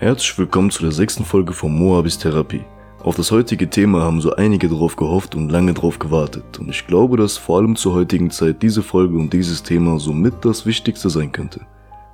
Herzlich willkommen zu der sechsten Folge von Moabis Therapie. Auf das heutige Thema haben so einige drauf gehofft und lange drauf gewartet und ich glaube, dass vor allem zur heutigen Zeit diese Folge und dieses Thema somit das Wichtigste sein könnte.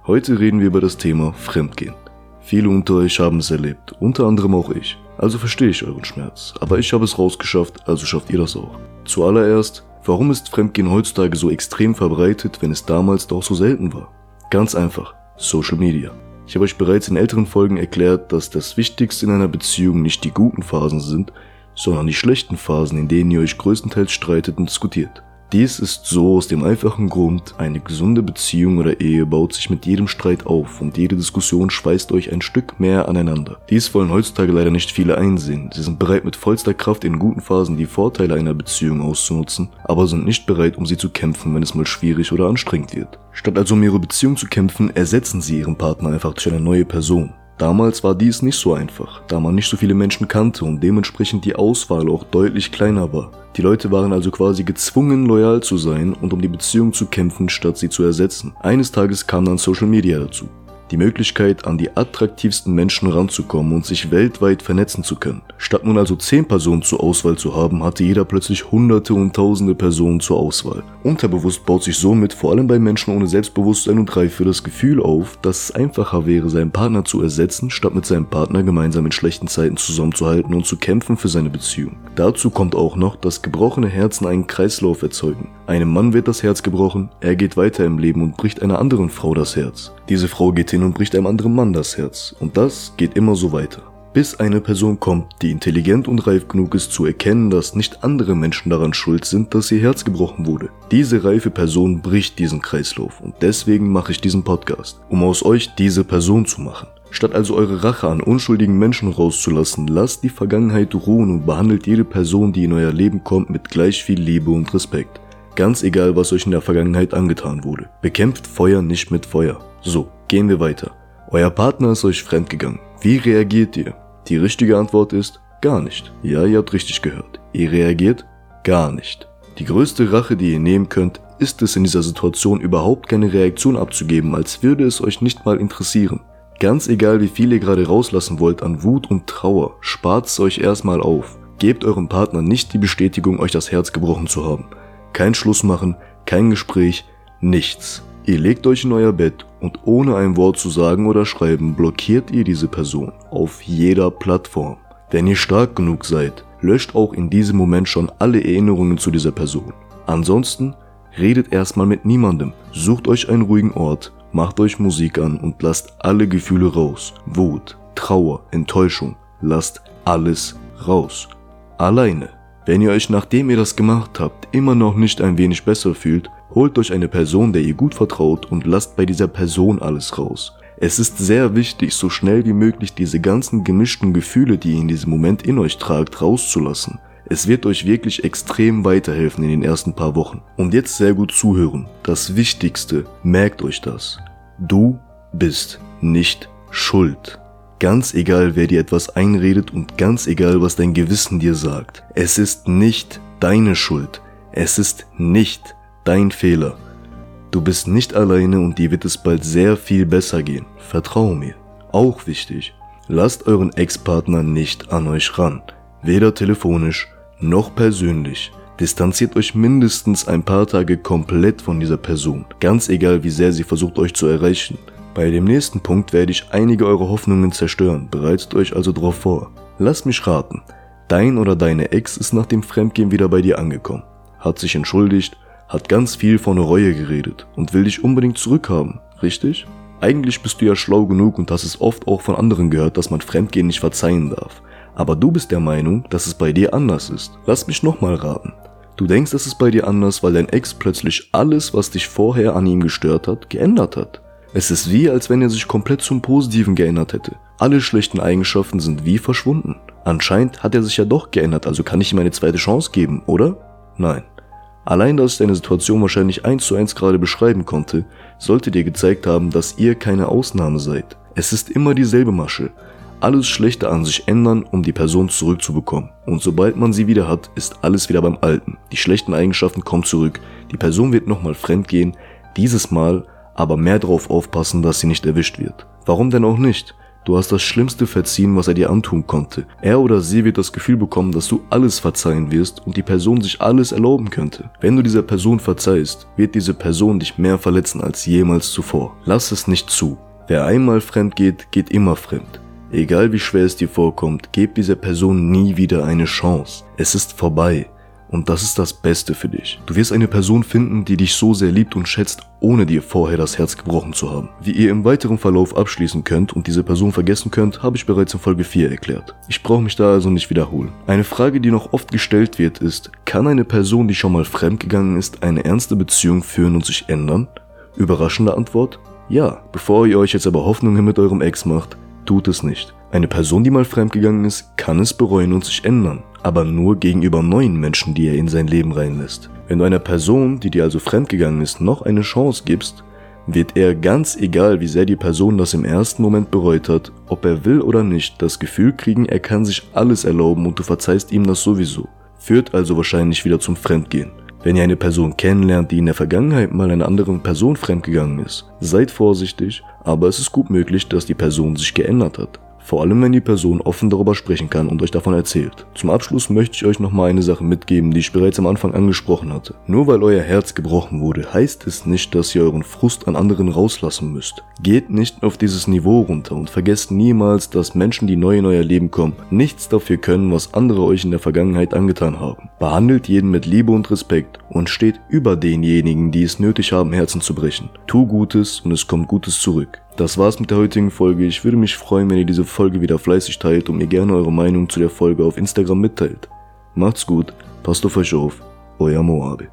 Heute reden wir über das Thema Fremdgehen. Viele unter euch haben es erlebt, unter anderem auch ich. Also verstehe ich euren Schmerz, aber ich habe es rausgeschafft, also schafft ihr das auch. Zuallererst, warum ist Fremdgehen heutzutage so extrem verbreitet, wenn es damals doch so selten war? Ganz einfach, Social Media. Ich habe euch bereits in älteren Folgen erklärt, dass das Wichtigste in einer Beziehung nicht die guten Phasen sind, sondern die schlechten Phasen, in denen ihr euch größtenteils streitet und diskutiert. Dies ist so aus dem einfachen Grund, eine gesunde Beziehung oder Ehe baut sich mit jedem Streit auf und jede Diskussion schweißt euch ein Stück mehr aneinander. Dies wollen heutzutage leider nicht viele einsehen. Sie sind bereit mit vollster Kraft in guten Phasen die Vorteile einer Beziehung auszunutzen, aber sind nicht bereit, um sie zu kämpfen, wenn es mal schwierig oder anstrengend wird. Statt also um ihre Beziehung zu kämpfen, ersetzen sie ihren Partner einfach durch eine neue Person. Damals war dies nicht so einfach, da man nicht so viele Menschen kannte und dementsprechend die Auswahl auch deutlich kleiner war. Die Leute waren also quasi gezwungen, loyal zu sein und um die Beziehung zu kämpfen, statt sie zu ersetzen. Eines Tages kam dann Social Media dazu die Möglichkeit, an die attraktivsten Menschen ranzukommen und sich weltweit vernetzen zu können. Statt nun also 10 Personen zur Auswahl zu haben, hatte jeder plötzlich hunderte und tausende Personen zur Auswahl. Unterbewusst baut sich somit vor allem bei Menschen ohne Selbstbewusstsein und Reife das Gefühl auf, dass es einfacher wäre, seinen Partner zu ersetzen, statt mit seinem Partner gemeinsam in schlechten Zeiten zusammenzuhalten und zu kämpfen für seine Beziehung. Dazu kommt auch noch, dass gebrochene Herzen einen Kreislauf erzeugen. Einem Mann wird das Herz gebrochen, er geht weiter im Leben und bricht einer anderen Frau das Herz. Diese Frau geht hin und bricht einem anderen Mann das Herz. Und das geht immer so weiter. Bis eine Person kommt, die intelligent und reif genug ist zu erkennen, dass nicht andere Menschen daran schuld sind, dass ihr Herz gebrochen wurde. Diese reife Person bricht diesen Kreislauf und deswegen mache ich diesen Podcast, um aus euch diese Person zu machen. Statt also eure Rache an unschuldigen Menschen rauszulassen, lasst die Vergangenheit ruhen und behandelt jede Person, die in euer Leben kommt, mit gleich viel Liebe und Respekt. Ganz egal, was euch in der Vergangenheit angetan wurde. Bekämpft Feuer nicht mit Feuer. So, gehen wir weiter. Euer Partner ist euch fremdgegangen. Wie reagiert ihr? Die richtige Antwort ist gar nicht. Ja, ihr habt richtig gehört. Ihr reagiert gar nicht. Die größte Rache, die ihr nehmen könnt, ist es in dieser Situation überhaupt keine Reaktion abzugeben, als würde es euch nicht mal interessieren. Ganz egal, wie viel ihr gerade rauslassen wollt an Wut und Trauer, spart es euch erstmal auf. Gebt eurem Partner nicht die Bestätigung, euch das Herz gebrochen zu haben. Kein Schluss machen, kein Gespräch, nichts. Ihr legt euch in euer Bett und ohne ein Wort zu sagen oder schreiben blockiert ihr diese Person auf jeder Plattform. Wenn ihr stark genug seid, löscht auch in diesem Moment schon alle Erinnerungen zu dieser Person. Ansonsten redet erstmal mit niemandem, sucht euch einen ruhigen Ort, macht euch Musik an und lasst alle Gefühle raus. Wut, Trauer, Enttäuschung, lasst alles raus. Alleine. Wenn ihr euch nachdem ihr das gemacht habt immer noch nicht ein wenig besser fühlt, holt euch eine Person, der ihr gut vertraut und lasst bei dieser Person alles raus. Es ist sehr wichtig, so schnell wie möglich diese ganzen gemischten Gefühle, die ihr in diesem Moment in euch tragt, rauszulassen. Es wird euch wirklich extrem weiterhelfen in den ersten paar Wochen. Und jetzt sehr gut zuhören. Das Wichtigste, merkt euch das. Du bist nicht schuld. Ganz egal, wer dir etwas einredet und ganz egal, was dein Gewissen dir sagt. Es ist nicht deine Schuld. Es ist nicht dein Fehler. Du bist nicht alleine und dir wird es bald sehr viel besser gehen. Vertrau mir. Auch wichtig. Lasst euren Ex-Partner nicht an euch ran. Weder telefonisch noch persönlich. Distanziert euch mindestens ein paar Tage komplett von dieser Person. Ganz egal, wie sehr sie versucht euch zu erreichen. Bei dem nächsten Punkt werde ich einige eurer Hoffnungen zerstören, bereitet euch also darauf vor. Lass mich raten, dein oder deine Ex ist nach dem Fremdgehen wieder bei dir angekommen, hat sich entschuldigt, hat ganz viel von Reue geredet und will dich unbedingt zurückhaben, richtig? Eigentlich bist du ja schlau genug und hast es oft auch von anderen gehört, dass man Fremdgehen nicht verzeihen darf. Aber du bist der Meinung, dass es bei dir anders ist. Lass mich nochmal raten. Du denkst, es ist bei dir anders, weil dein Ex plötzlich alles, was dich vorher an ihm gestört hat, geändert hat. Es ist wie, als wenn er sich komplett zum Positiven geändert hätte. Alle schlechten Eigenschaften sind wie verschwunden. Anscheinend hat er sich ja doch geändert, also kann ich ihm eine zweite Chance geben, oder? Nein. Allein, dass ich deine Situation wahrscheinlich eins zu eins gerade beschreiben konnte, sollte dir gezeigt haben, dass ihr keine Ausnahme seid. Es ist immer dieselbe Masche. Alles Schlechte an sich ändern, um die Person zurückzubekommen. Und sobald man sie wieder hat, ist alles wieder beim Alten. Die schlechten Eigenschaften kommen zurück. Die Person wird nochmal fremd gehen. Dieses Mal aber mehr darauf aufpassen, dass sie nicht erwischt wird. Warum denn auch nicht? Du hast das Schlimmste verziehen, was er dir antun konnte. Er oder sie wird das Gefühl bekommen, dass du alles verzeihen wirst und die Person sich alles erlauben könnte. Wenn du dieser Person verzeihst, wird diese Person dich mehr verletzen als jemals zuvor. Lass es nicht zu. Wer einmal fremd geht, geht immer fremd. Egal wie schwer es dir vorkommt, gib dieser Person nie wieder eine Chance. Es ist vorbei. Und das ist das Beste für dich. Du wirst eine Person finden, die dich so sehr liebt und schätzt, ohne dir vorher das Herz gebrochen zu haben. Wie ihr im weiteren Verlauf abschließen könnt und diese Person vergessen könnt, habe ich bereits in Folge 4 erklärt. Ich brauche mich da also nicht wiederholen. Eine Frage, die noch oft gestellt wird, ist, kann eine Person, die schon mal fremdgegangen ist, eine ernste Beziehung führen und sich ändern? Überraschende Antwort? Ja. Bevor ihr euch jetzt aber Hoffnungen mit eurem Ex macht, tut es nicht. Eine Person, die mal fremdgegangen ist, kann es bereuen und sich ändern aber nur gegenüber neuen Menschen, die er in sein Leben reinlässt. Wenn du einer Person, die dir also fremdgegangen ist, noch eine Chance gibst, wird er ganz egal, wie sehr die Person das im ersten Moment bereut hat, ob er will oder nicht, das Gefühl kriegen, er kann sich alles erlauben und du verzeihst ihm das sowieso. Führt also wahrscheinlich wieder zum Fremdgehen. Wenn ihr eine Person kennenlernt, die in der Vergangenheit mal einer anderen Person fremdgegangen ist, seid vorsichtig, aber es ist gut möglich, dass die Person sich geändert hat. Vor allem, wenn die Person offen darüber sprechen kann und euch davon erzählt. Zum Abschluss möchte ich euch nochmal eine Sache mitgeben, die ich bereits am Anfang angesprochen hatte. Nur weil euer Herz gebrochen wurde, heißt es nicht, dass ihr euren Frust an anderen rauslassen müsst. Geht nicht auf dieses Niveau runter und vergesst niemals, dass Menschen, die neu in euer Leben kommen, nichts dafür können, was andere euch in der Vergangenheit angetan haben. Behandelt jeden mit Liebe und Respekt und steht über denjenigen, die es nötig haben, Herzen zu brechen. Tu Gutes und es kommt Gutes zurück. Das war's mit der heutigen Folge. Ich würde mich freuen, wenn ihr diese Folge wieder fleißig teilt und mir gerne eure Meinung zu der Folge auf Instagram mitteilt. Macht's gut, passt auf euch auf, euer Moabe.